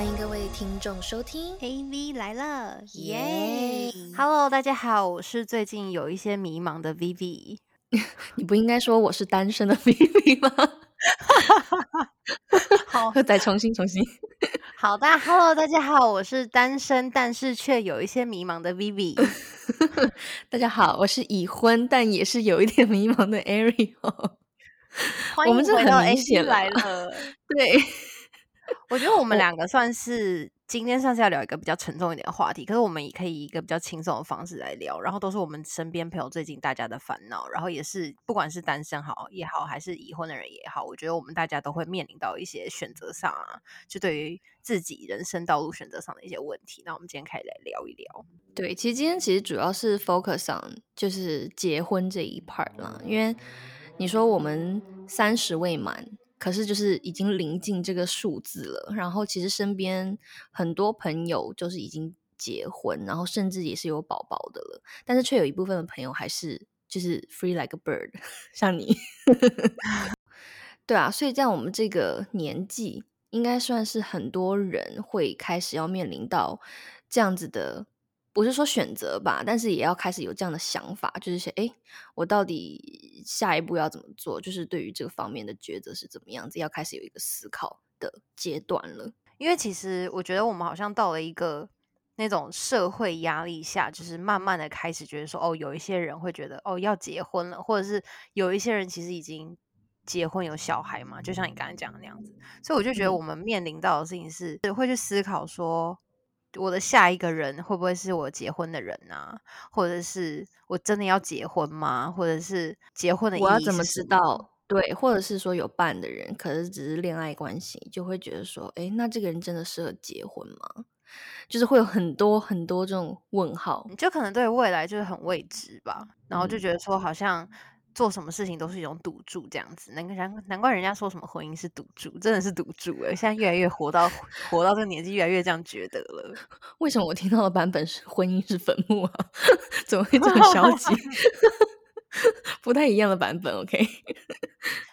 欢迎各位听众收听 AV 来了，耶！Hello，大家好，我是最近有一些迷茫的 Vivi。你不应该说我是单身的 Vivi 吗？好，再重新重新。好的，Hello，大家好，我是单身但是却有一些迷茫的 Vivi。大家好，我是已婚但也是有一点迷茫的 Ariel。欢迎回到 AV 来了，对。我觉得我们两个算是今天算是要聊一个比较沉重一点的话题，可是我们也可以以一个比较轻松的方式来聊，然后都是我们身边朋友最近大家的烦恼，然后也是不管是单身好也好，还是已婚的人也好，我觉得我们大家都会面临到一些选择上啊，就对于自己人生道路选择上的一些问题。那我们今天可以来聊一聊。对，其实今天其实主要是 focus on 就是结婚这一 part 啦，因为你说我们三十未满。可是就是已经临近这个数字了，然后其实身边很多朋友就是已经结婚，然后甚至也是有宝宝的了，但是却有一部分的朋友还是就是 free like a bird，像你，对啊，所以在我们这个年纪，应该算是很多人会开始要面临到这样子的。不是说选择吧，但是也要开始有这样的想法，就是说，哎，我到底下一步要怎么做？就是对于这个方面的抉择是怎么样子，要开始有一个思考的阶段了。因为其实我觉得我们好像到了一个那种社会压力下，就是慢慢的开始觉得说，哦，有一些人会觉得，哦，要结婚了，或者是有一些人其实已经结婚有小孩嘛，就像你刚才讲的那样子。所以我就觉得我们面临到的事情是，会去思考说。我的下一个人会不会是我结婚的人呢？或者是我真的要结婚吗？或者是结婚的？我要怎么知道？对，或者是说有伴的人，可是只是恋爱关系，就会觉得说，哎，那这个人真的适合结婚吗？就是会有很多很多这种问号，你就可能对未来就是很未知吧。然后就觉得说，好像。做什么事情都是一种赌注，这样子，难难难怪人家说什么婚姻是赌注，真的是赌注哎！现在越来越活到活到这个年纪，越来越这样觉得了。为什么我听到的版本是婚姻是坟墓啊？怎么会这么消极？不太一样的版本，OK？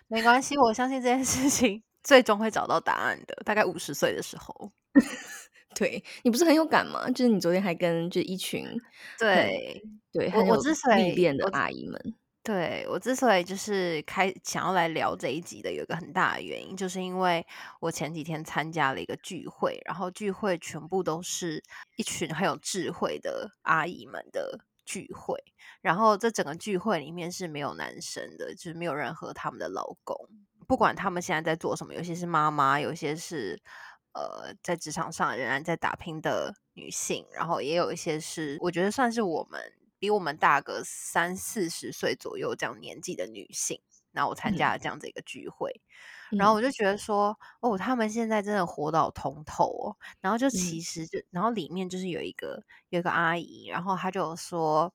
没关系，我相信这件事情最终会找到答案的。大概五十岁的时候，对你不是很有感吗？就是你昨天还跟就一群对对很有历练的阿姨们。对我之所以就是开想要来聊这一集的，有一个很大的原因，就是因为我前几天参加了一个聚会，然后聚会全部都是一群很有智慧的阿姨们的聚会，然后这整个聚会里面是没有男生的，就是没有任何他们的老公，不管他们现在在做什么，有些是妈妈，有些是呃在职场上仍然在打拼的女性，然后也有一些是我觉得算是我们。比我们大个三四十岁左右这样年纪的女性，那我参加了这样子一个聚会，然后我就觉得说，哦，他们现在真的活到通透哦。然后就其实就，然后里面就是有一个有一个阿姨，然后她就说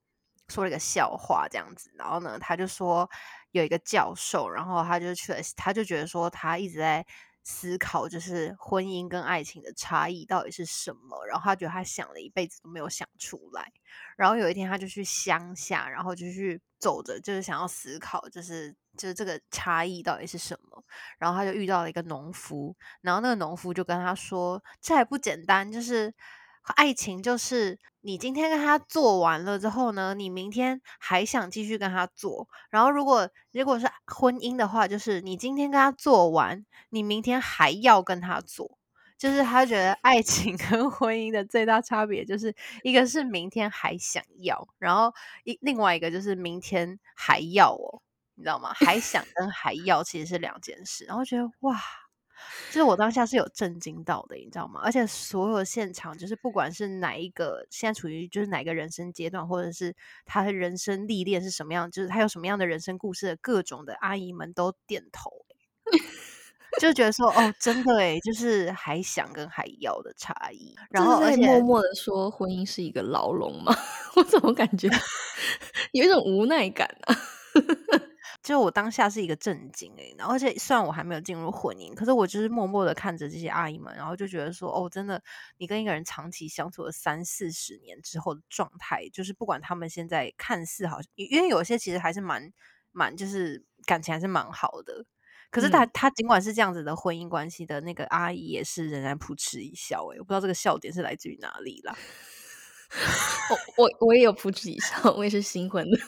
说了一个笑话这样子，然后呢，她就说有一个教授，然后他就去了，他就觉得说他一直在。思考就是婚姻跟爱情的差异到底是什么，然后他觉得他想了一辈子都没有想出来，然后有一天他就去乡下，然后就去走着，就是想要思考，就是就是这个差异到底是什么，然后他就遇到了一个农夫，然后那个农夫就跟他说，这还不简单，就是。爱情就是你今天跟他做完了之后呢，你明天还想继续跟他做。然后如果如果是婚姻的话，就是你今天跟他做完，你明天还要跟他做。就是他觉得爱情 跟婚姻的最大差别，就是一个是明天还想要，然后一另外一个就是明天还要哦，你知道吗？还想跟还要其实是两件事。然后觉得哇。就是我当下是有震惊到的，你知道吗？而且所有现场，就是不管是哪一个现在处于就是哪个人生阶段，或者是他的人生历练是什么样，就是他有什么样的人生故事的各种的阿姨们都点头，就觉得说哦，真的哎，就是还想跟还要的差异。然后而且默默的说婚姻是一个牢笼嘛，我怎么感觉 有一种无奈感啊？就我当下是一个震惊诶，然后而且虽然我还没有进入婚姻，可是我就是默默的看着这些阿姨们，然后就觉得说，哦，真的，你跟一个人长期相处了三四十年之后的状态，就是不管他们现在看似好像，因为有些其实还是蛮蛮，就是感情还是蛮好的，可是他他尽管是这样子的婚姻关系的那个阿姨，也是仍然扑哧一笑。哎，我不知道这个笑点是来自于哪里啦。我我我也有扑哧一笑，我也是新婚的，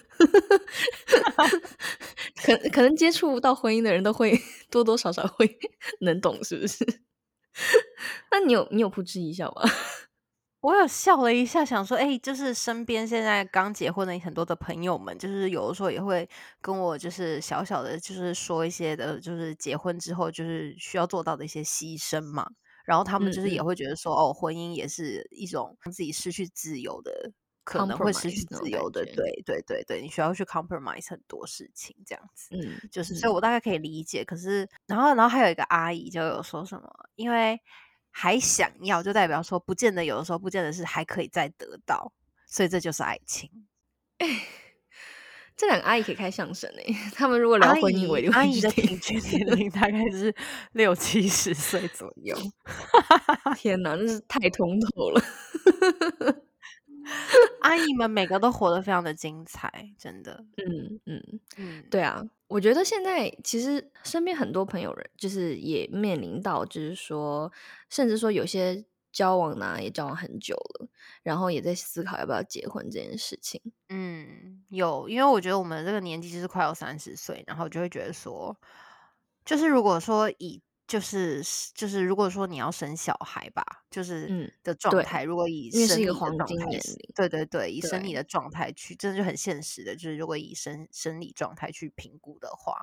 可可能接触到婚姻的人都会多多少少会能懂，是不是？那你有你有扑哧一笑吗？我有笑了一下，想说，哎，就是身边现在刚结婚的很多的朋友们，就是有的时候也会跟我，就是小小的，就是说一些的，就是结婚之后就是需要做到的一些牺牲嘛。然后他们就是也会觉得说，哦，婚姻也是一种自己失去自由的，可能会失去自由的，对对对对，你需要去 compromise 很多事情，这样子，嗯，就是，所以我大概可以理解。可是，然后，然后还有一个阿姨就有说什么，因为。还想要，就代表说，不见得有的时候，不见得是还可以再得到，所以这就是爱情。哎，这两个阿姨可以开相声哎，他们如果聊婚姻，我阿姨的平均年龄大概是六七十岁左右。天哪，真是太通透了。阿姨们每个都活得非常的精彩，真的。嗯嗯嗯，对啊，我觉得现在其实身边很多朋友人，就是也面临到，就是说，甚至说有些交往呢也交往很久了，然后也在思考要不要结婚这件事情。嗯，有，因为我觉得我们这个年纪就是快要三十岁，然后就会觉得说，就是如果说以就是就是，如果说你要生小孩吧，就是嗯的状态，如果以生理的状态，对对对，以生理的。状态去，真的就很现实的，就是如果以生生理状态去评估的话，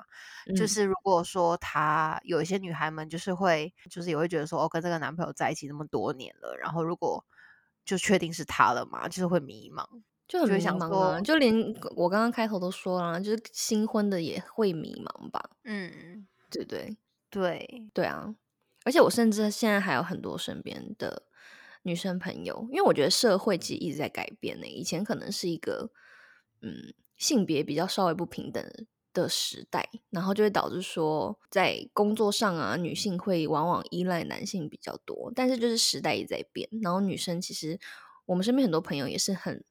就是如果说他有一些女孩们，就是会就是也会觉得说，哦，跟这个男朋友在一起那么多年了，然后如果就确定是他了嘛，就是会迷茫，就很迷茫啊，就连我刚刚开头都说了，就是新婚的也会迷茫吧，嗯，对对。对对啊，而且我甚至现在还有很多身边的女生朋友，因为我觉得社会其实一直在改变呢。以前可能是一个嗯性别比较稍微不平等的时代，然后就会导致说在工作上啊，女性会往往依赖男性比较多。但是就是时代也在变，然后女生其实我们身边很多朋友也是很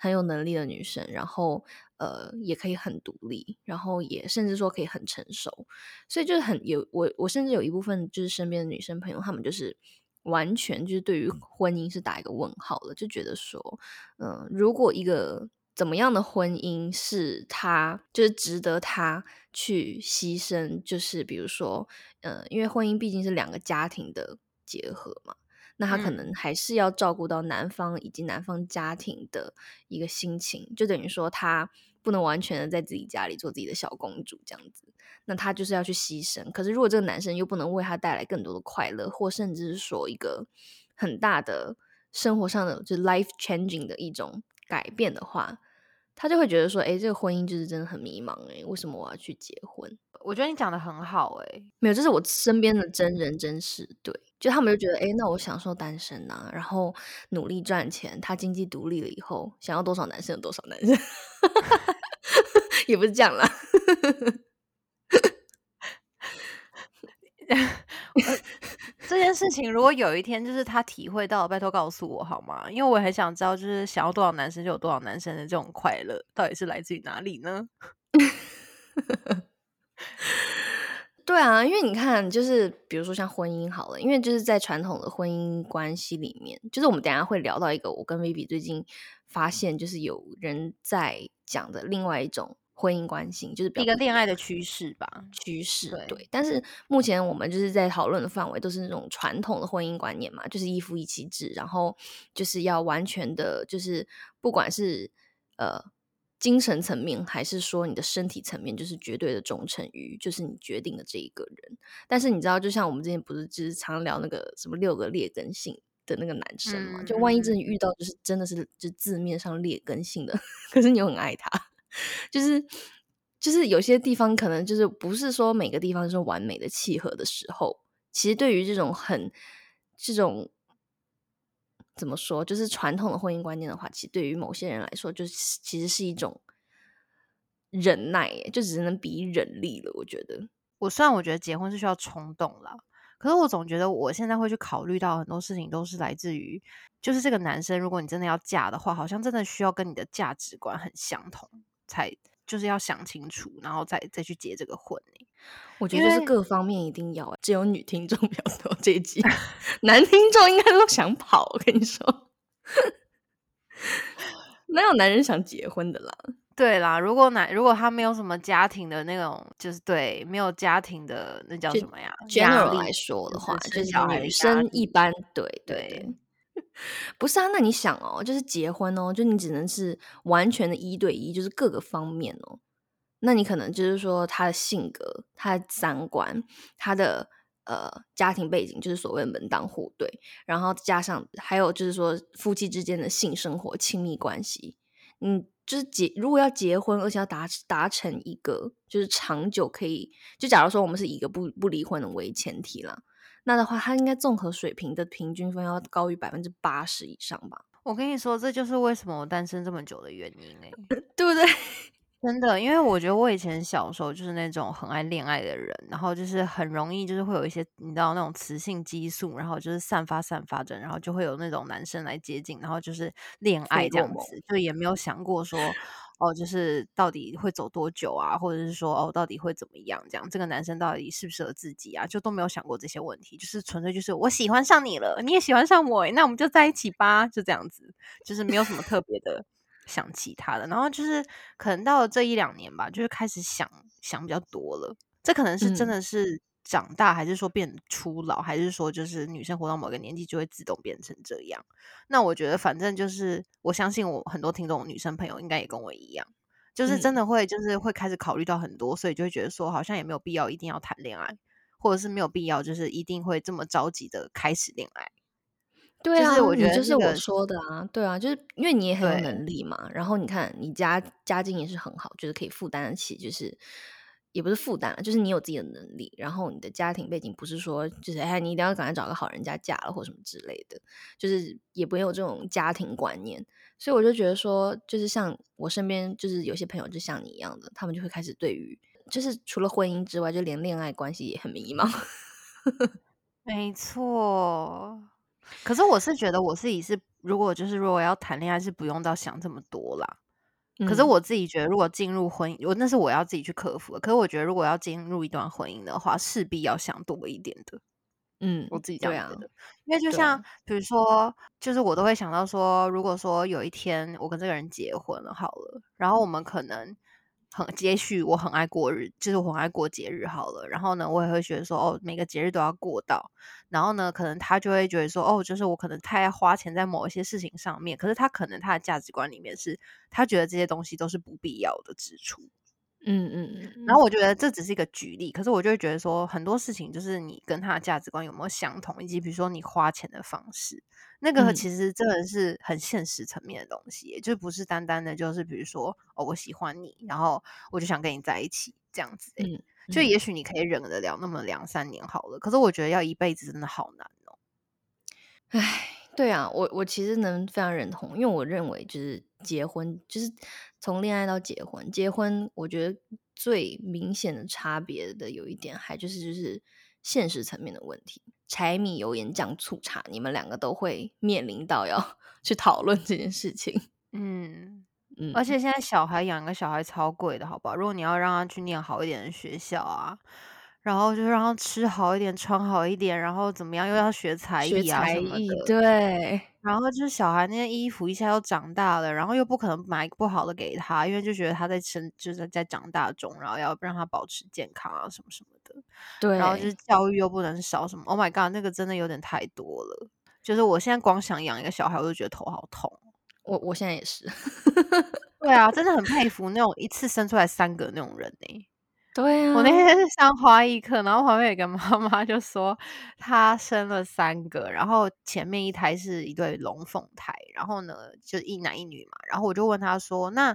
很有能力的女生，然后。呃，也可以很独立，然后也甚至说可以很成熟，所以就是很有我，我甚至有一部分就是身边的女生朋友，她们就是完全就是对于婚姻是打一个问号了，就觉得说，嗯，如果一个怎么样的婚姻是她就是值得她去牺牲，就是比如说，呃，因为婚姻毕竟是两个家庭的结合嘛。那他可能还是要照顾到男方以及男方家庭的一个心情，就等于说他不能完全的在自己家里做自己的小公主这样子。那他就是要去牺牲。可是如果这个男生又不能为他带来更多的快乐，或甚至是说一个很大的生活上的就 life changing 的一种改变的话，他就会觉得说，哎，这个婚姻就是真的很迷茫，哎，为什么我要去结婚？我觉得你讲的很好，哎，没有，这是我身边的真人真事，对，就他们就觉得，哎，那我享受单身呐，然后努力赚钱，他经济独立了以后，想要多少男生有多少男生，也不是这样啦。这件事情如果有一天就是他体会到，拜托告诉我好吗？因为我很想知道，就是想要多少男生就有多少男生的这种快乐，到底是来自于哪里呢？对啊，因为你看，就是比如说像婚姻好了，因为就是在传统的婚姻关系里面，就是我们等下会聊到一个我跟 Vivi 最近发现，就是有人在讲的另外一种婚姻关系，就是一个恋爱的趋势吧，趋势对。但是目前我们就是在讨论的范围都是那种传统的婚姻观念嘛，就是一夫一妻制，然后就是要完全的，就是不管是呃。精神层面，还是说你的身体层面，就是绝对的忠诚于，就是你决定的这一个人。但是你知道，就像我们之前不是就是常聊那个什么六个劣根性的那个男生嘛？就万一真的遇到，就是真的是就字面上劣根性的，可是你又很爱他，就是就是有些地方可能就是不是说每个地方是完美的契合的时候，其实对于这种很这种。怎么说？就是传统的婚姻观念的话，其实对于某些人来说，就是其实是一种忍耐，就只能比忍力了。我觉得，我虽然我觉得结婚是需要冲动啦，可是我总觉得我现在会去考虑到很多事情，都是来自于，就是这个男生，如果你真的要嫁的话，好像真的需要跟你的价值观很相同，才就是要想清楚，然后再再去结这个婚我觉得是各方面一定要，只有女听众比较多这一集，男听众应该都想跑。我跟你说，哪有男人想结婚的啦？对啦，如果男如果他没有什么家庭的那种，就是对没有家庭的那叫什么呀？general 来说的话，就是女生一般对对。不是啊，那你想哦，就是结婚哦，就你只能是完全的一对一，就是各个方面哦。那你可能就是说他的性格、他的三观、他的呃家庭背景，就是所谓门当户对，然后加上还有就是说夫妻之间的性生活、亲密关系，嗯，就是结如果要结婚，而且要达达成一个就是长久可以，就假如说我们是以一个不不离婚的为前提啦。那的话，他应该综合水平的平均分要高于百分之八十以上吧？我跟你说，这就是为什么我单身这么久的原因哎，对不对？真的，因为我觉得我以前小时候就是那种很爱恋爱的人，然后就是很容易就是会有一些你知道那种雌性激素，然后就是散发散发着，然后就会有那种男生来接近，然后就是恋爱这样子，就也没有想过说。哦，就是到底会走多久啊？或者是说，哦，到底会怎么样？这样这个男生到底适不适合自己啊？就都没有想过这些问题，就是纯粹就是我喜欢上你了，你也喜欢上我，那我们就在一起吧，就这样子，就是没有什么特别的想其他的。然后就是可能到了这一两年吧，就是开始想想比较多了。这可能是真的是。长大还是说变初老，还是说就是女生活到某个年纪就会自动变成这样？那我觉得反正就是我相信我很多听众女生朋友应该也跟我一样，就是真的会就是会开始考虑到很多，所以就会觉得说好像也没有必要一定要谈恋爱，或者是没有必要就是一定会这么着急的开始恋爱。对啊，我觉得就是我说的啊，对啊，就是因为你也很有能力嘛，然后你看你家家境也是很好，就是可以负担得起，就是。也不是负担了，就是你有自己的能力，然后你的家庭背景不是说就是哎，你一定要赶快找个好人家嫁了或什么之类的，就是也不有这种家庭观念，所以我就觉得说，就是像我身边就是有些朋友就像你一样的，他们就会开始对于就是除了婚姻之外，就连恋爱关系也很迷茫。没错，可是我是觉得我自己是，如果就是如果要谈恋爱，是不用到想这么多啦。可是我自己觉得，如果进入婚姻，我那是我要自己去克服的。可是我觉得，如果要进入一段婚姻的话，势必要想多一点的。嗯，我自己这样觉得。因为就像比如说，就是我都会想到说，如果说有一天我跟这个人结婚了，好了，然后我们可能。很，也许我很爱过日，就是我很爱过节日好了。然后呢，我也会觉得说，哦，每个节日都要过到。然后呢，可能他就会觉得说，哦，就是我可能太爱花钱在某一些事情上面。可是他可能他的价值观里面是，他觉得这些东西都是不必要的支出。嗯嗯嗯。然后我觉得这只是一个举例，可是我就会觉得说，很多事情就是你跟他的价值观有没有相同，以及比如说你花钱的方式。那个其实真的是很现实层面的东西，就不是单单的，就是比如说哦，我喜欢你，然后我就想跟你在一起这样子。嗯，就也许你可以忍得了那么两三年好了，可是我觉得要一辈子真的好难哦。唉，对啊，我我其实能非常认同，因为我认为就是结婚，就是从恋爱到结婚，结婚我觉得最明显的差别的有一点，还就是就是现实层面的问题。柴米油盐酱醋茶，你们两个都会面临到要 去讨论这件事情。嗯嗯，而且现在小孩养一个小孩超贵的，好不好？如果你要让他去念好一点的学校啊，然后就让他吃好一点、穿好一点，然后怎么样，又要学才艺啊什么的，对。然后就是小孩那些衣服一下又长大了，然后又不可能买不好的给他，因为就觉得他在生就是在长大中，然后要让他保持健康啊什么什么的。对，然后就是教育又不能少什么。Oh my god，那个真的有点太多了。就是我现在光想养一个小孩，我就觉得头好痛。我我现在也是。对啊，真的很佩服那种一次生出来三个那种人呢。对啊，我那天是上花艺课，然后旁边有个妈妈就说，她生了三个，然后前面一胎是一对龙凤胎，然后呢就一男一女嘛，然后我就问她说，那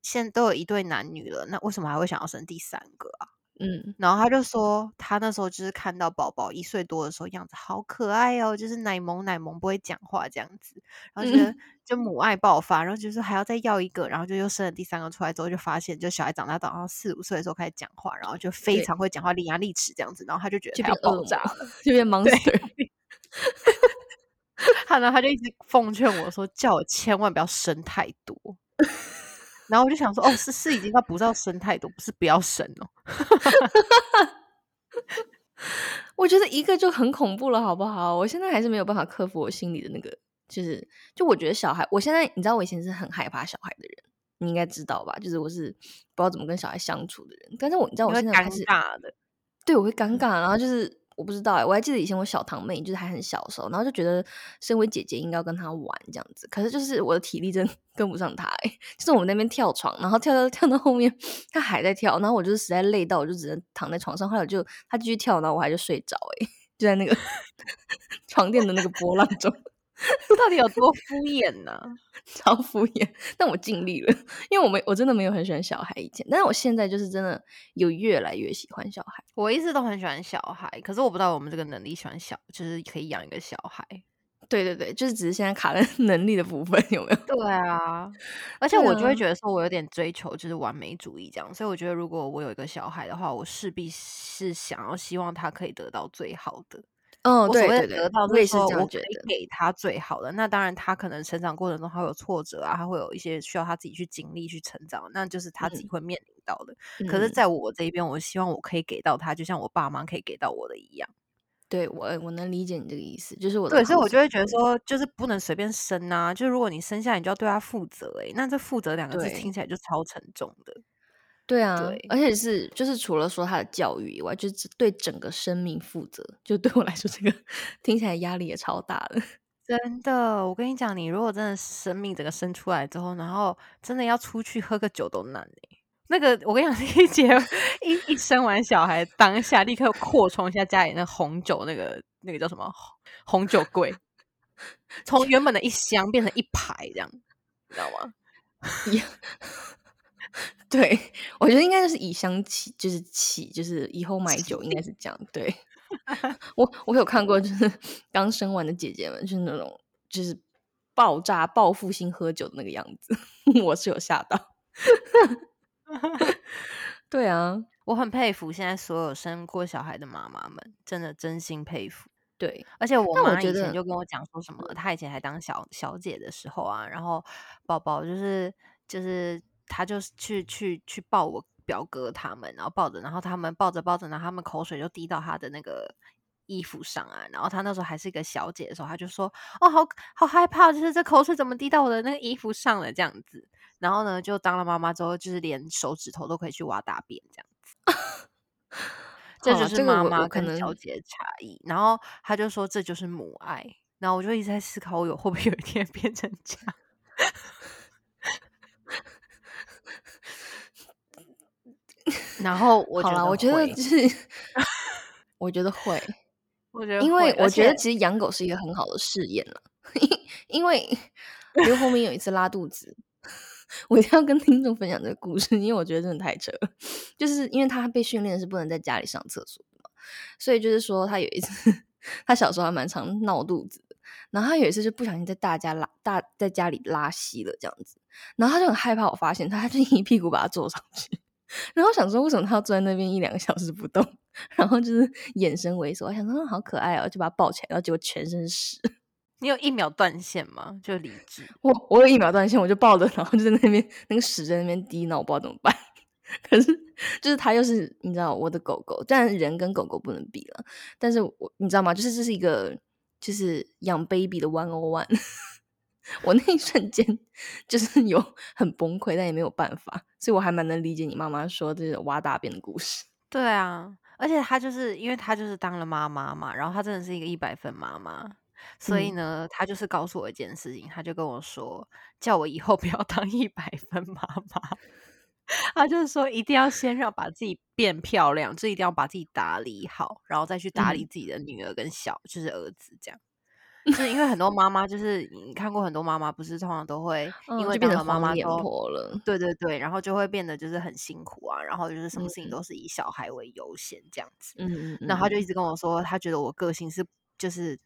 现在都有一对男女了，那为什么还会想要生第三个啊？嗯，然后他就说，他那时候就是看到宝宝一岁多的时候样子好可爱哦，就是奶萌奶萌，不会讲话这样子，然后觉得就母爱爆发，然后就是还要再要一个，然后就又生了第三个出来之后，就发现就小孩长大到四五岁的时候开始讲话，然后就非常会讲话，伶牙俐齿这样子，然后他就觉得他要爆炸了，就变。monster。他呢，他就一直奉劝我说，叫我千万不要生太多。然后我就想说，哦，是是已经要不要生太多，不是不要生哦。我觉得一个就很恐怖了，好不好？我现在还是没有办法克服我心里的那个，就是就我觉得小孩，我现在你知道我以前是很害怕小孩的人，你应该知道吧？就是我是不知道怎么跟小孩相处的人，但是我你知道我现在尴开始尬的，对我会尴尬，然后就是我不知道哎、我还记得以前我小堂妹就是还很小的时候，然后就觉得身为姐姐应该要跟她玩这样子，可是就是我的体力真 跟不上她哎、就是我们那边跳床，然后跳跳跳到后面，她还在跳，然后我就是实在累到我就只能躺在床上，后来我就她继续跳，然后我还就睡着哎、就在那个 床垫的那个波浪中。到底有多敷衍呢、超敷衍，但我尽力了，因为我没我真的没有很喜欢小孩以前，但是我现在就是真的有越来越喜欢小孩。我一直都很喜欢小孩，可是我不知道我们这个能力喜欢小，就是可以养一个小孩。对对对，就是只是现在卡在 能力的部分有没有？对啊，而且我就会啊觉得说，我有点追求就是完美主义这样，所以我觉得如果我有一个小孩的话，我势必是想要希望他可以得到最好的。哦，我所谓对对对，的得到，就是我也是这样觉得。给他最好的。那当然，他可能成长过程中他会有挫折啊，他会有一些需要他自己去经历、去成长，那就是他自己会面临到的。可是，嗯在我这一边，我希望我可以给到他，就像我爸妈可以给到我的一样。对我我能理解你这个意思，就是我的对，所以我就会觉得说，就是不能随便生啊。就是如果你生下来，你就要对他负责、欸。那这负责两个字听起来就超沉重的。对啊，对而且是就是除了说他的教育以外，就是对整个生命负责。就对我来说，这个 听起来压力也超大的。真的，我跟你讲，你如果真的生命整个生出来之后，然后真的要出去喝个酒都难哎、那个，我跟你讲，一姐一一生完小孩，当下立刻扩充一下家里那红酒那个那个叫什么红酒柜，从原本的一箱变成一排这样，你知道吗？也 对，我觉得应该就是以香起，就是起，就是以后买酒应该是这样。对，我我有看过，就是 刚生完的姐姐们，就是那种就是爆炸报复性喝酒的那个样子，我是有吓到。对啊，我很佩服现在所有生过小孩的妈妈们，真的真心佩服。对，而且我妈以前就跟我讲说什么，她以前还当小小姐的时候啊，然后宝宝就是就是她就是去去去抱我表哥他们，然后抱着，然后他们抱着抱着，然后他们口水就滴到他的那个衣服上啊，然后她那时候还是一个小姐的时候，她就说哦，好好害怕，就是这口水怎么滴到我的那个衣服上了这样子。然后呢，就当了妈妈之后，就是连手指头都可以去挖大便这样子。这就是妈妈跟小姐的差异。然后他就说这就是母爱。然后我就一直在思考，我有会不会有一天变成这样？然后我觉得我觉得就是，我觉得会，我觉得因为我觉得其实养狗是一个很好的试验了，因为刘后面有一次拉肚子，我一定要跟听众分享这个故事，因为我觉得真的太扯了。就是因为他被训练是不能在家里上厕所的嘛，所以就是说他有一次，他小时候还蛮常闹肚子的，然后他有一次就不小心在大家拉大在家里拉稀了这样子，然后他就很害怕我发现他，他就一屁股把他坐上去。然后想说，为什么他要坐在那边一两个小时不动？然后就是眼神猥琐，我想说嗯好可爱哦，就把他抱起来，然后结果全身是屎。你有一秒断线吗？就理智。我我有一秒断线，我就抱着，然后就在那边那个屎在那边滴，那我不知道怎么办。可是就是它又是你知道我的狗狗，但人跟狗狗不能比了。但是我你知道吗？就是这是一个就是养 baby 的 one o one。我那一瞬间就是有很崩溃，但也没有办法，所以我还蛮能理解你妈妈说这个挖大便的故事。对啊，而且她就是因为她就是当了妈妈嘛，然后她真的是一个一百分妈妈，所以嗯呢，她就是告诉我一件事情，她就跟我说，叫我以后不要当一百分妈妈。她就是说，一定要先让把自己变漂亮，就一定要把自己打理好，然后再去打理嗯自己的女儿跟小，就是儿子这样。就是因为很多妈妈，就是你看过很多妈妈，不是通常都会 因为，变成妈脸妈之后，婆了。对对对，然后就会变得就是很辛苦啊，然后就是什么事情嗯都是以小孩为优先这样子。嗯嗯然后他就一嗯直跟我说，他觉得我个性是就是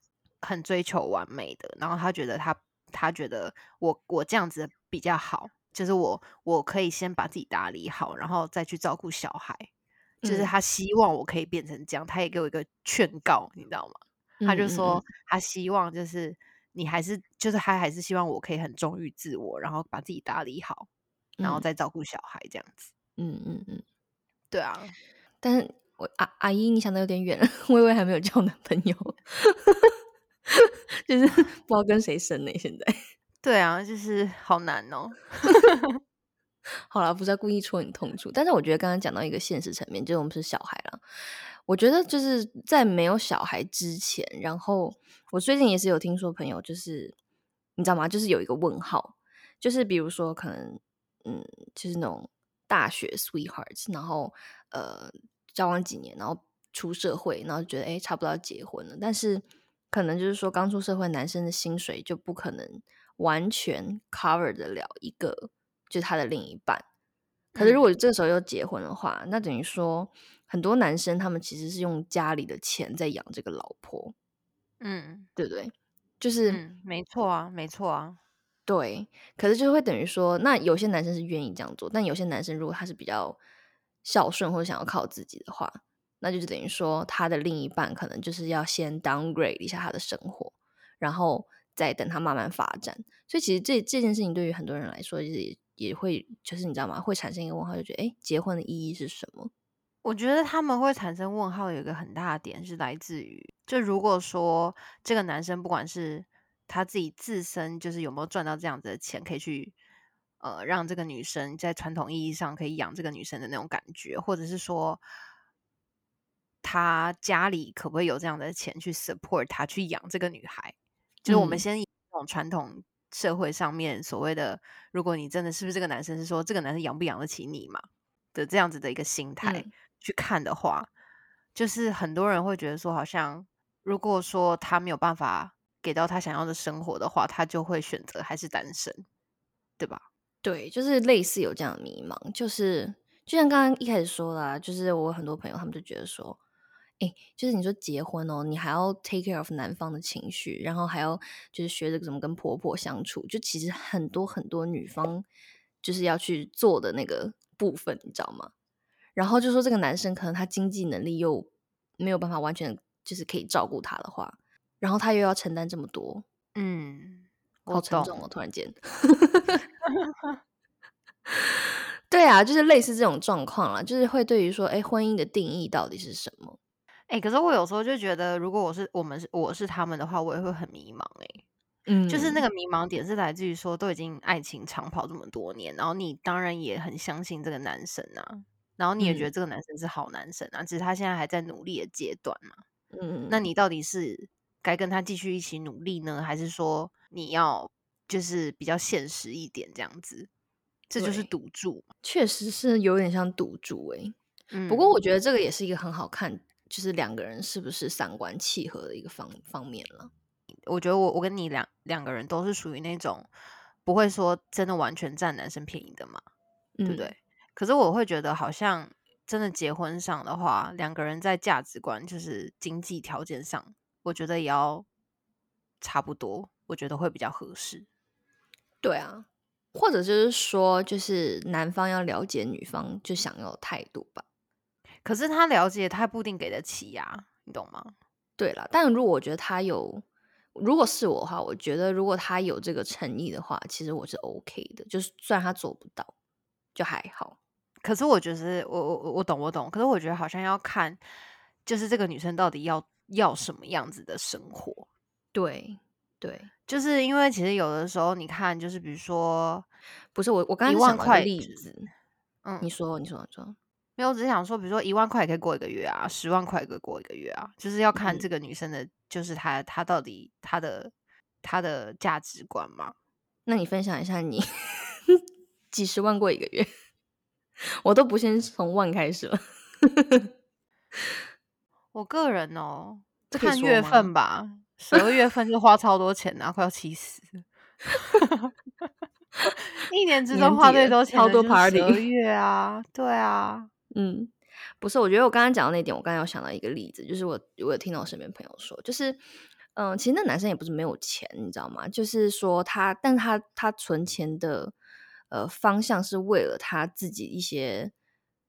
很追求完美的，然后他觉得他他觉得我我这样子比较好，就是我我可以先把自己打理好，然后再去照顾小孩。就是嗯他希望我可以变成这样，他也给我一个劝告，你知道吗？他就说嗯他希望就是你还是就是他还是希望我可以很忠于自我，然后把自己打理好。然后再照顾小孩这样子。嗯嗯嗯，对啊。但是我阿阿姨，你想的有点远，微微还没有交男朋友，就是 不知道跟谁生呢？现在。对啊，就是好难哦。好了，不是故意戳你痛处，但是我觉得刚刚讲到一个现实层面，就是我们是小孩了。我觉得就是在没有小孩之前，然后我最近也是有听说朋友，就是你知道吗？就是有一个问号，就是比如说可能嗯，就是那种大学 sweethearts，然后呃交往几年，然后出社会，然后觉得哎差不多要结婚了，但是可能就是说刚出社会，男生的薪水就不可能完全 cover 得了一个。就是他的另一半，可是如果这时候又结婚的话，那等于说很多男生他们其实是用家里的钱在养这个老婆，嗯，对不对？就是没错啊，没错啊，对。可是就会等于说，那有些男生是愿意这样做，但有些男生如果他是比较孝顺或者想要靠自己的话，那就是等于说他的另一半可能就是要先 downgrade 一下他的生活，然后再等他慢慢发展。所以其实这这件事情对于很多人来说，就是。也会就是你知道吗？会产生一个问号，就觉得哎，结婚的意义是什么？我觉得他们会产生问号，有一个很大的点是来自于，就如果说这个男生不管是他自己自身，就是有没有赚到这样子的钱，可以去呃让这个女生在传统意义上可以养这个女生的那种感觉，或者是说他家里可不可以有这样的钱去 support 他去养这个女孩？就是我们先以这种传统。社会上面所谓的，如果你真的是不是这个男生，是说这个男生养不养得起你嘛的这样子的一个心态去看的话，就是很多人会觉得说，好像如果说他没有办法给到他想要的生活的话，他就会选择还是单身，对吧？对，就是类似有这样的迷茫，就是就像刚刚一开始说的，就是我很多朋友他们就觉得说。哎，就是你说结婚哦，你还要 take care of 男方的情绪，然后还要就是学着怎么跟婆婆相处，就其实很多很多女方就是要去做的那个部分，你知道吗？然后就说这个男生可能他经济能力又没有办法完全就是可以照顾他的话，然后他又要承担这么多，嗯，好沉重哦，突然间，对啊，就是类似这种状况啦，就是会对于说，哎，婚姻的定义到底是什么？哎，可是我有时候就觉得，如果我是我们是我是他们的话，我也会很迷茫。哎，嗯，就是那个迷茫点是来自于说，都已经爱情长跑这么多年，然后你当然也很相信这个男生啊，然后你也觉得这个男生是好男生啊，只是他现在还在努力的阶段嘛。嗯，那你到底是该跟他继续一起努力呢，还是说你要就是比较现实一点这样子？这就是赌注，确实是有点像赌注哎。嗯，不过我觉得这个也是一个很好看。就是两个人是不是三观契合的一个方方面了？我觉得我我跟你两两个人都是属于那种不会说真的完全占男生便宜的嘛，对不对？可是我会觉得好像真的结婚上的话，两个人在价值观就是经济条件上，我觉得也要差不多，我觉得会比较合适。对啊，或者就是说，就是男方要了解女方就想要的态度吧。可是他了解，他不一定给得起呀，你懂吗？对了，但如果我觉得他有，如果是我的话，我觉得如果他有这个诚意的话，其实我是 OK 的。就是虽然他做不到，就还好。可是我觉得，我我我懂，我懂。可是我觉得好像要看，就是这个女生到底要要什么样子的生活。对对，就是因为其实有的时候，你看，就是比如说，不是我我刚一万块例子，嗯，你说你说你说。没有，我只是想说，比如说一万块也可以过一个月啊，十万块也可以过一个月啊，就是要看这个女生的，就是她她到底她的她的价值观嘛。那你分享一下你 几十万过一个月，我都不先从万开始了。我个人哦，看月份吧，十二月份就花超多钱啊，快要气死。一年之中花最多钱超多 party 月啊，对啊。嗯，不是，我觉得我刚刚讲的那点，我刚刚有想到一个例子，就是我我有听到我身边朋友说，就是，嗯，其实那男生也不是没有钱，你知道吗？就是说他，但他他存钱的呃方向是为了他自己一些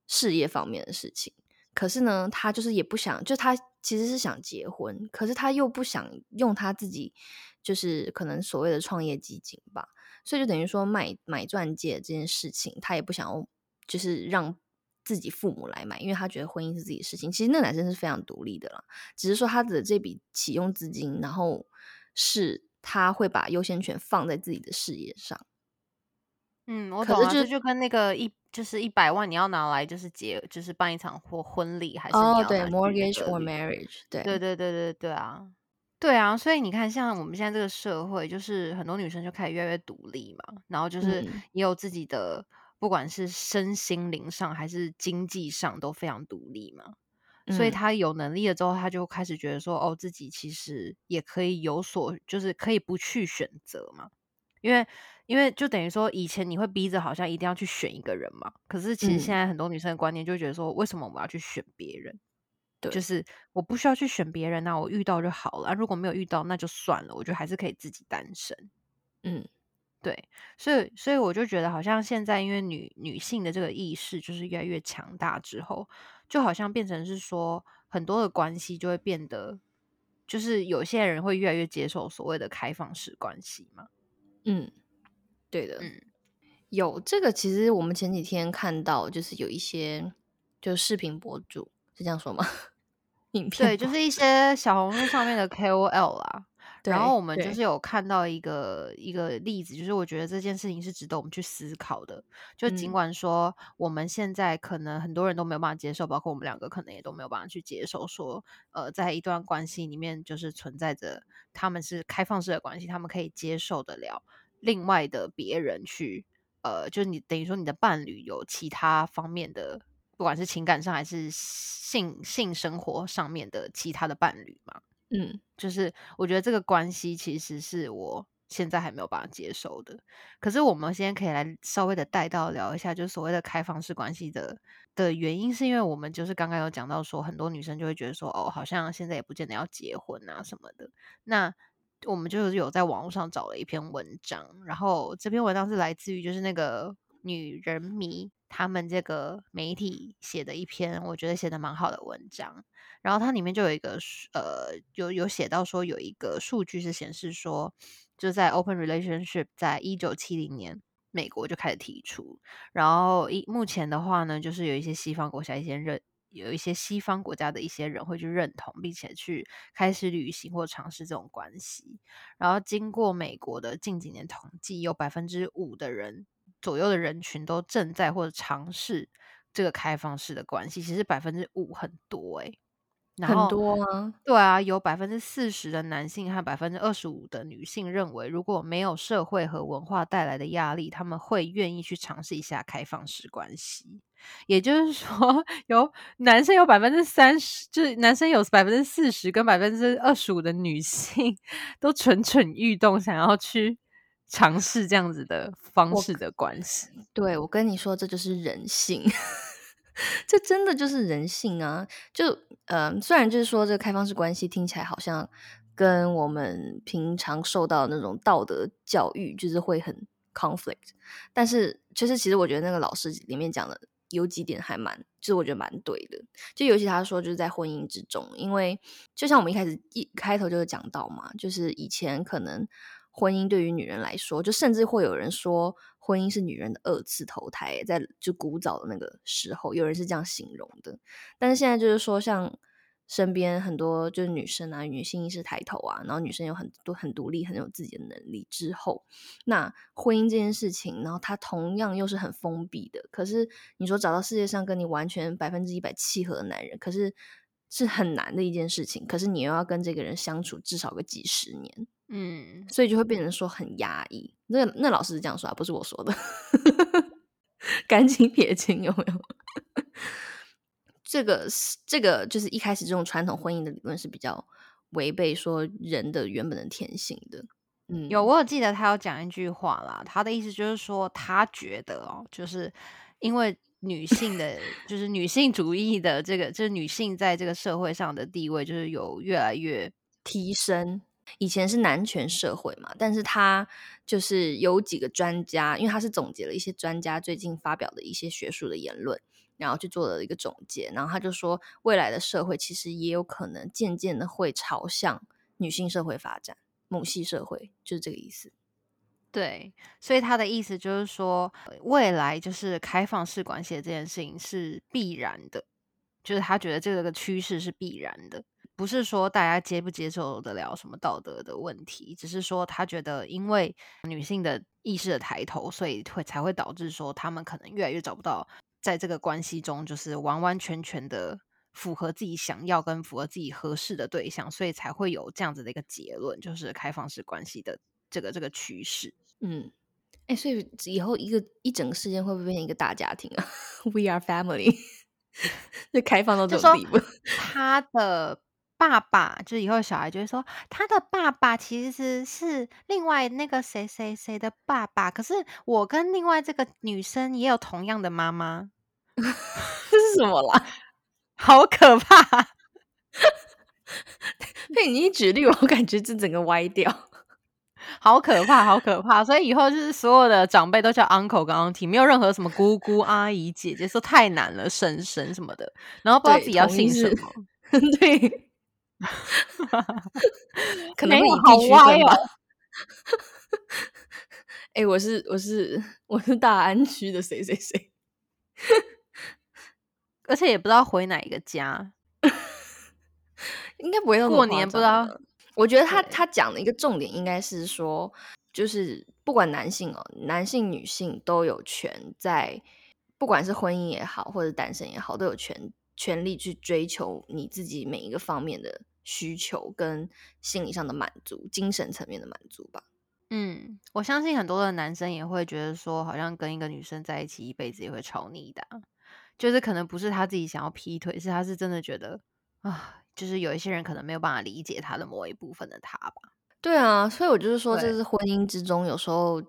事业方面的事情，可是呢，他就是也不想，就他其实是想结婚，可是他又不想用他自己，就是可能所谓的创业基金吧。所以就等于说买买钻戒这件事情，他也不想要，就是让自己父母来买，因为他觉得婚姻是自己的事情。其实那男生是非常独立的啦，只是说他的这笔启用资金，然后是他会把优先权放在自己的事业上。嗯，我懂了，这就跟那个一就是一百万你要拿来就是结就是办一场或婚礼还是哦对 mortgage or marriage 对。对对对对对啊。对啊，所以你看像我们现在这个社会，就是很多女生就开始越来越独立嘛，然后就是也有自己的不管是身心灵上还是经济上都非常独立嘛，所以她有能力了之后，她就开始觉得说哦自己其实也可以有所就是可以不去选择嘛，因为。因为就等于说，以前你会逼着好像一定要去选一个人嘛，可是其实现在很多女生的观念就觉得说，为什么我们要去选别人？对，就是我不需要去选别人那我遇到就好了。如果没有遇到，那就算了。我觉得还是可以自己单身。嗯，对，所以所以我就觉得，好像现在因为女女性的这个意识就是越来越强大之后，就好像变成是说，很多的关系就会变得，就是有些人会越来越接受所谓的开放式关系嘛。嗯。对的，嗯，有这个，其实我们前几天看到，就是有一些，就是视频博主是这样说吗？影片对，就是一些小红书上面的 KOL 啦。然后我们就是有看到一个一个例子，就是我觉得这件事情是值得我们去思考的。就尽管说我们现在可能很多人都没有办法接受，包括我们两个可能也都没有办法去接受，说呃，在一段关系里面就是存在着他们是开放式的关系，他们可以接受得了。另外的别人去，呃，就是你等于说你的伴侣有其他方面的，不管是情感上还是性性生活上面的其他的伴侣嘛，嗯，就是我觉得这个关系其实是我现在还没有办法接受的。可是我们现在可以来稍微的带到聊一下，就所谓的开放式关系的的原因，是因为我们就是刚刚有讲到说，很多女生就会觉得说，哦，好像现在也不见得要结婚啊什么的，那。我们就是有在网络上找了一篇文章，然后这篇文章是来自于就是那个女人迷他们这个媒体写的一篇，我觉得写的蛮好的文章。然后它里面就有一个呃，有有写到说有一个数据是显示说，就在 open relationship 在一九七零年美国就开始提出，然后一目前的话呢，就是有一些西方国家一些认。有一些西方国家的一些人会去认同，并且去开始旅行或尝试这种关系。然后经过美国的近几年统计，有百分之五的人左右的人群都正在或者尝试这个开放式的关系。其实百分之五很多诶。很多啊，对啊，有百分之四十的男性和百分之二十五的女性认为，如果没有社会和文化带来的压力，他们会愿意去尝试一下开放式关系。也就是说，有男生有百分之三十，就是男生有百分之四十跟百分之二十五的女性 都蠢蠢欲动，想要去尝试这样子的方式的关系。对我跟你说，这就是人性。这真的就是人性啊！就呃，虽然就是说这个开放式关系听起来好像跟我们平常受到那种道德教育就是会很 conflict，但是就是其实我觉得那个老师里面讲的有几点还蛮，就是我觉得蛮对的。就尤其他说就是在婚姻之中，因为就像我们一开始一开头就是讲到嘛，就是以前可能婚姻对于女人来说，就甚至会有人说。婚姻是女人的二次投胎，在就古早的那个时候，有人是这样形容的。但是现在就是说，像身边很多就是女生啊，女性意识抬头啊，然后女生有很多很独立、很有自己的能力之后，那婚姻这件事情，然后它同样又是很封闭的。可是你说找到世界上跟你完全百分之一百契合的男人，可是是很难的一件事情。可是你又要跟这个人相处至少个几十年。嗯，所以就会变成说很压抑。那那老师是这样说啊，不是我说的，赶紧撇清有没有？这个是这个就是一开始这种传统婚姻的理论是比较违背说人的原本的天性的。嗯，有我有记得他有讲一句话啦，他的意思就是说他觉得哦，就是因为女性的，就是女性主义的这个，就是女性在这个社会上的地位就是有越来越提升。以前是男权社会嘛，但是他就是有几个专家，因为他是总结了一些专家最近发表的一些学术的言论，然后去做了一个总结，然后他就说，未来的社会其实也有可能渐渐的会朝向女性社会发展，母系社会就是这个意思。对，所以他的意思就是说，未来就是开放式关系这件事情是必然的，就是他觉得这个趋势是必然的，不是说大家接不接受得了什么道德的问题，只是说他觉得因为女性的意识的抬头，所以会才会导致说他们可能越来越找不到在这个关系中就是完完全全的符合自己想要跟符合自己合适的对象，所以才会有这样子的一个结论，就是开放式关系的这个这个趋势。嗯，哎，所以以后一个一整个事件会不会变成一个大家庭啊？We are family，就开放到这种地步。他的爸爸，就是以后小孩就会说，他的爸爸其实是另外那个谁谁谁的爸爸。可是我跟另外这个女生也有同样的妈妈，这是什么啦？好可怕！被你一举例，我感觉这整个歪掉。好可怕，好可怕！所以以后就是所有的长辈都叫 uncle 跟 auntie，没有任何什么姑姑、阿姨、姐姐，说太难了，婶婶什么的，然后不知道自己要姓什么。对，可能会好歪哦。哎，我是我是我是大安区的谁谁谁，而且也不知道回哪一个家，应该不会过年不知道。我觉得他他讲的一个重点应该是说，就是不管男性哦，男性女性都有权在，不管是婚姻也好，或者单身也好，都有权权利去追求你自己每一个方面的需求跟心理上的满足，精神层面的满足吧。嗯，我相信很多的男生也会觉得说，好像跟一个女生在一起一辈子也会超腻的，就是可能不是他自己想要劈腿，是他是真的觉得啊。就是有一些人可能没有办法理解他的某一部分的他吧。对啊，所以我就是说，这是婚姻之中有时候，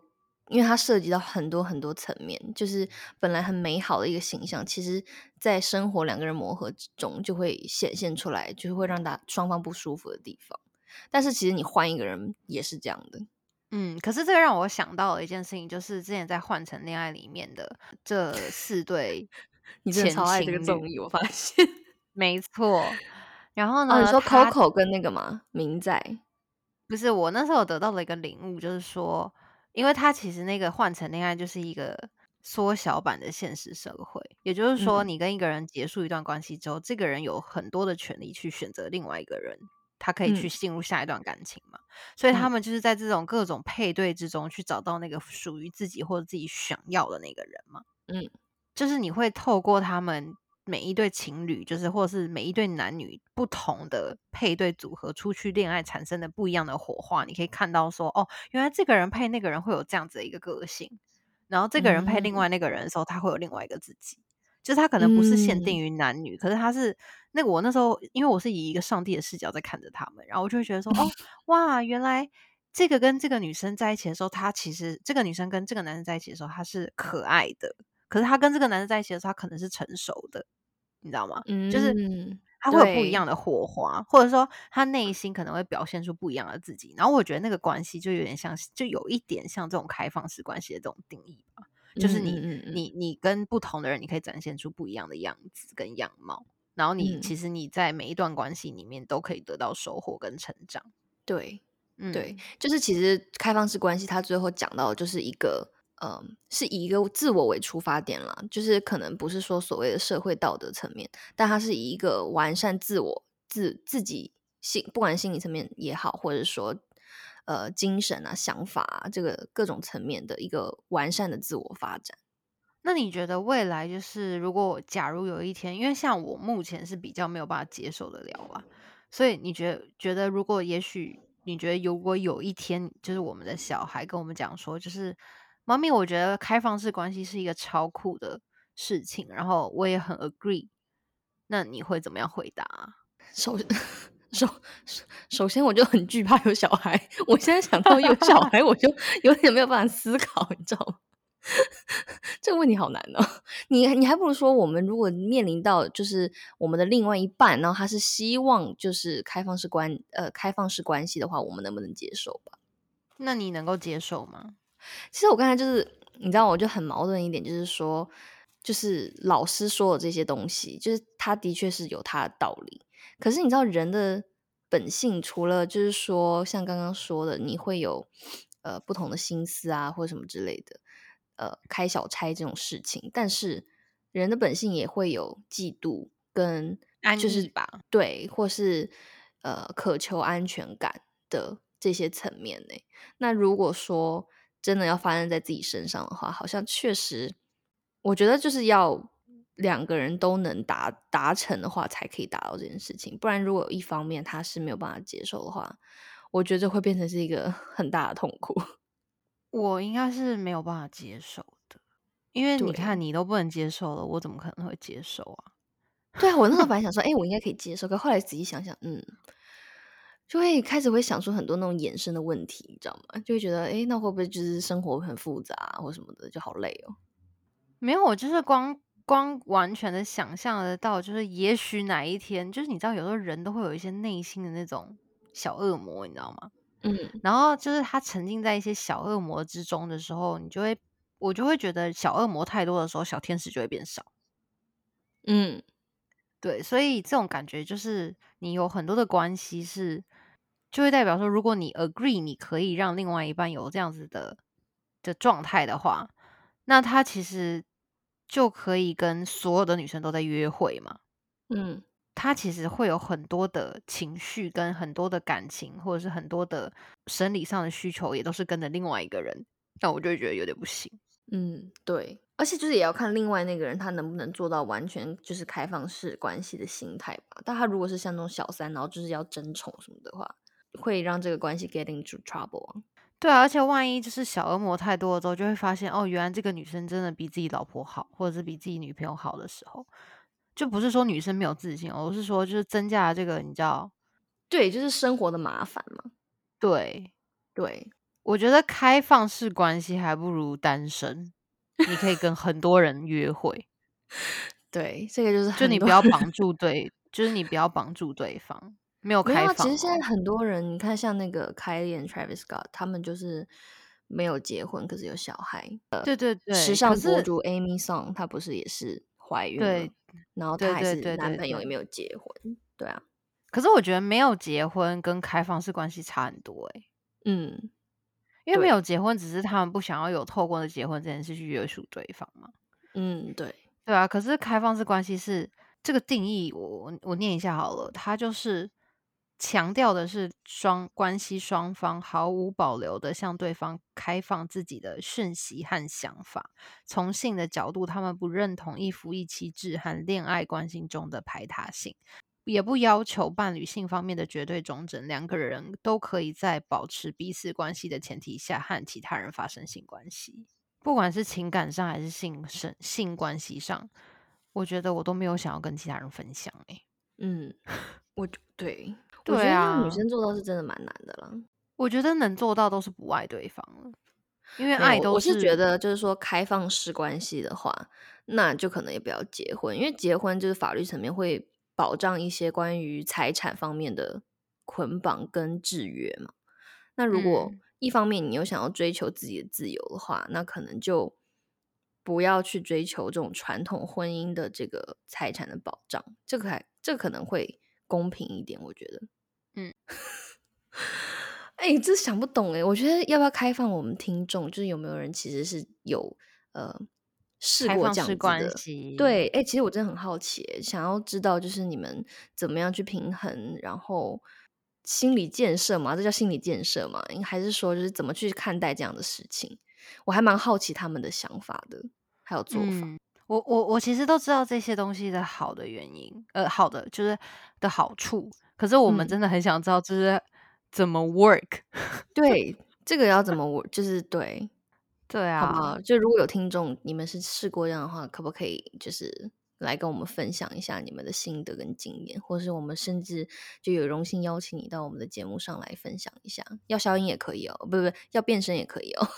因为它涉及到很多很多层面，就是本来很美好的一个形象，其实在生活两个人磨合之中就会显现出来，就是会让大双方不舒服的地方。但是其实你换一个人也是这样的。嗯，可是这个让我想到了一件事情，就是之前在《换成恋爱》里面的这四对，你真的超爱这个综艺，我发现，没错。然后呢？你说 Coco 跟那个吗？明仔不是我那时候得到了一个领悟，就是说，因为他其实那个换成恋爱就是一个缩小版的现实社会，也就是说，你跟一个人结束一段关系之后，这个人有很多的权利去选择另外一个人，他可以去进入下一段感情嘛。所以他们就是在这种各种配对之中去找到那个属于自己或者自己想要的那个人嘛。嗯，就是你会透过他们。每一对情侣，就是或者是每一对男女不同的配对组合出去恋爱产生的不一样的火花，你可以看到说，哦，原来这个人配那个人会有这样子的一个个性，然后这个人配另外那个人的时候，他会有另外一个自己，就是他可能不是限定于男女，可是他是那个我那时候，因为我是以一个上帝的视角在看着他们，然后我就会觉得说，哦，哇，原来这个跟这个女生在一起的时候，他其实这个女生跟这个男生在一起的时候，她是可爱的，可是她跟这个男生在一起的时候，她可能是成熟的。你知道吗？就是他会有不一样的火花，或者说他内心可能会表现出不一样的自己。然后我觉得那个关系就有点像，就有一点像这种开放式关系的这种定义吧。就是你你你跟不同的人，你可以展现出不一样的样子跟样貌。然后你其实你在每一段关系里面都可以得到收获跟成长。对，对，就是其实开放式关系，它最后讲到就是一个。嗯，是以一个自我为出发点啦，就是可能不是说所谓的社会道德层面，但它是以一个完善自我、自自己心，不管心理层面也好，或者说呃精神啊、想法啊，这个各种层面的一个完善的自我发展。那你觉得未来就是，如果假如有一天，因为像我目前是比较没有办法接受得了啊，所以你觉得觉得如果也许你觉得如果有一天，就是我们的小孩跟我们讲说，就是。妈咪，我觉得开放式关系是一个超酷的事情，然后我也很 agree。那你会怎么样回答？首首首先，我就很惧怕有小孩。我现在想到有小孩，我就 有点没有办法思考，你知道吗？这个问题好难哦。你你还不如说，我们如果面临到就是我们的另外一半，然后他是希望就是开放式关呃开放式关系的话，我们能不能接受吧？那你能够接受吗？其实我刚才就是，你知道，我就很矛盾一点，就是说，就是老师说的这些东西，就是他的确是有他的道理。可是你知道，人的本性除了就是说，像刚刚说的，你会有呃不同的心思啊，或者什么之类的，呃，开小差这种事情。但是人的本性也会有嫉妒跟就是吧，对，或是呃渴求安全感的这些层面呢。那如果说真的要发生在自己身上的话，好像确实，我觉得就是要两个人都能达达成的话，才可以达到这件事情。不然，如果有一方面他是没有办法接受的话，我觉得会变成是一个 很大的痛苦。我应该是没有办法接受的，因为你看你都不能接受了，我怎么可能会接受啊？对啊，我那时候本来想说，哎、我应该可以接受，可后来仔细想想，嗯，就会开始会想出很多那种衍生的问题，你知道吗？就会觉得，哎、那会不会就是生活很复杂、啊、或什么的，就好累哦。没有，我就是光光完全的想象得到，就是也许哪一天，就是你知道，有时候人都会有一些内心的那种小恶魔，你知道吗？嗯然后就是他沉浸在一些小恶魔之中的时候，你就会，我就会觉得小恶魔太多的时候，小天使就会变少。嗯对，所以这种感觉就是你有很多的关系是，就会代表说，如果你 agree 你可以让另外一半有这样子的的状态的话，那他其实就可以跟所有的女生都在约会嘛。嗯他其实会有很多的情绪，跟很多的感情，或者是很多的生理上的需求，也都是跟着另外一个人。那我就会觉得有点不行。嗯，对，而且就是也要看另外那个人他能不能做到完全就是开放式关系的心态吧。但他如果是像那种小三，然后就是要争宠什么的话，会让这个关系 get into trouble 啊。对啊，而且万一就是小恶魔太多了之后，就会发现哦，原来这个女生真的比自己老婆好，或者是比自己女朋友好的时候，就不是说女生没有自信，而是说就是增加了这个你知道，对，就是生活的麻烦嘛。对对，我觉得开放式关系还不如单身，你可以跟很多人约会，对，这个就是就你不要绑住对，就是你不要绑住对方，没有。开放、哦。其实现在很多人，你看像那个 Kylie and Travis Scott，他们就是没有结婚，可是有小孩。对对对，时尚博主 Amy Song，她不是也是怀孕了对，然后她还是男朋友也没有结婚。对啊，可是我觉得没有结婚跟开放式关系差很多诶、嗯，因为没有结婚，只是他们不想要有透过的结婚这件事去约束对方嘛。嗯，对，对啊，可是开放式关系是这个定义我，我我念一下好了，它就是强调的是双关系双方毫无保留的向对方开放自己的讯息和想法。从性的角度，他们不认同一夫一妻制和恋爱关系中的排他性。也不要求伴侣性方面的绝对忠贞，两个人都可以在保持彼此关系的前提下和其他人发生性关系，不管是情感上还是性生性关系上，我觉得我都没有想要跟其他人分享、欸。嗯，我觉对，我对觉得女生做到是真的蛮难的啦。我觉得能做到都是不爱对方了，因为爱都我是觉得就是说开放式关系的话，那就可能也不要结婚，因为结婚就是法律层面会保障一些关于财产方面的捆绑跟制约嘛。那如果嗯一方面你又想要追求自己的自由的话，那可能就不要去追求这种传统婚姻的这个财产的保障，这个还这个可能会公平一点，我觉得。嗯，哎、这想不懂哎、我觉得要不要开放我们听众，就是有没有人其实是有呃试过这样子的？系，对，哎、其实我真的很好奇欸，想要知道就是你们怎么样去平衡，然后心理建设嘛，这叫心理建设嘛？还是说就是怎么去看待这样的事情？我还蛮好奇他们的想法的，还有做法。嗯，我我我其实都知道这些东西的好的原因，呃，好的就是的好处，可是我们嗯真的很想知道，就是怎么 work。对，这个要怎么我就是对，对啊，好好？就如果有听众你们是试过这样的话，可不可以就是来跟我们分享一下你们的心得跟经验，或是我们甚至就有荣幸邀请你到我们的节目上来分享一下。要消音也可以哦，不不不，要变声也可以哦。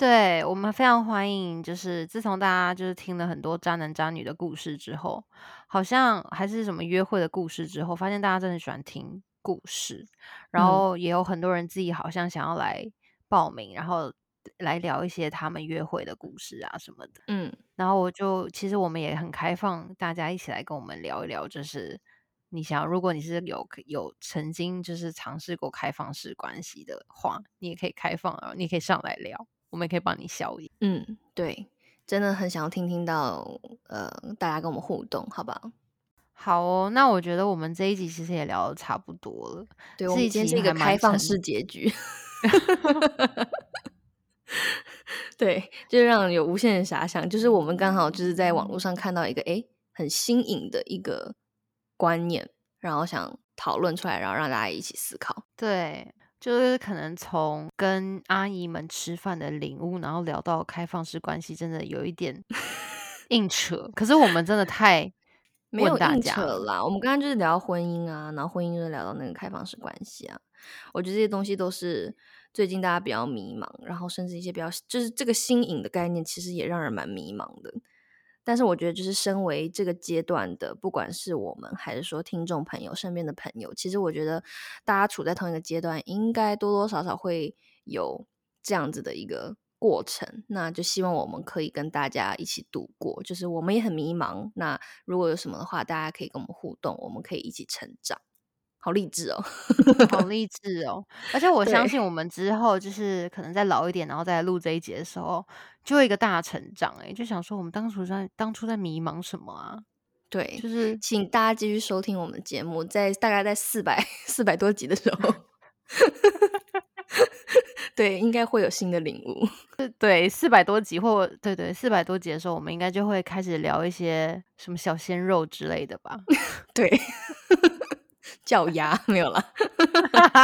对我们非常欢迎，就是自从大家就是听了很多渣男渣女的故事之后，好像还是什么约会的故事之后，发现大家真的喜欢听故事，然嗯。后也有很多人自己好像想要来报名，然后来聊一些他们约会的故事啊什么的。嗯。然后我就其实我们也很开放，大家一起来跟我们聊一聊，就是你想，如果你是有有曾经就是尝试过开放式关系的话，你也可以开放啊，你可以上来聊，我们也可以帮你消音。嗯，对，真的很想要听听到呃大家跟我们互动，好不好？好哦，那我觉得我们这一集其实也聊的差不多了。对，我们今天是一个开放式结局。对，就让有无限的遐想。就是我们刚好就是在网络上看到一个哎很新颖的一个观念，然后想讨论出来，然后让大家一起思考。对，就是可能从跟阿姨们吃饭的领悟，然后聊到开放式关系，真的有一点 硬扯。可是我们真的太没有硬扯啦。我们刚刚就是聊婚姻啊，然后婚姻就是聊到那个开放式关系啊。我觉得这些东西都是。最近大家比较迷茫，然后甚至一些比较就是这个新颖的概念，其实也让人蛮迷茫的。但是我觉得，就是身为这个阶段的，不管是我们还是说听众朋友身边的朋友，其实我觉得大家处在同一个阶段，应该多多少少会有这样子的一个过程。那就希望我们可以跟大家一起度过。就是我们也很迷茫，那如果有什么的话，大家可以跟我们互动，我们可以一起成长。好励志哦，好励志哦！而且我相信我们之后就是可能再老一点，然后再录这一节的时候，就会一个大成长哎，就想说我们当初在当初在迷茫什么啊？对，就是请大家继续收听我们的节目，在大概在四百四百多集的时候，对，应该会有新的领悟。对，四百多集或对对四百多集的时候，我们应该就会开始聊一些什么小鲜肉之类的吧？对。叫鸭 没有了，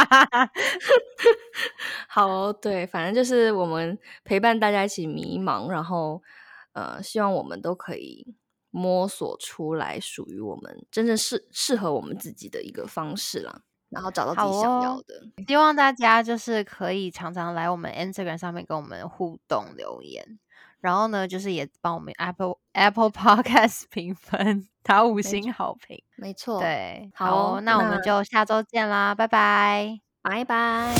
好，对，反正就是我们陪伴大家一起迷茫，然后呃，希望我们都可以摸索出来属于我们真正适适合我们自己的一个方式啦，然后找到自己想要的。希望大家就是可以常常来我们 Instagram 上面跟我们互动留言。然后呢，就是也帮我们 Apple Apple Podcast 评分，打五星好评，没错，对，好，那我们就下周见啦，拜拜，拜拜。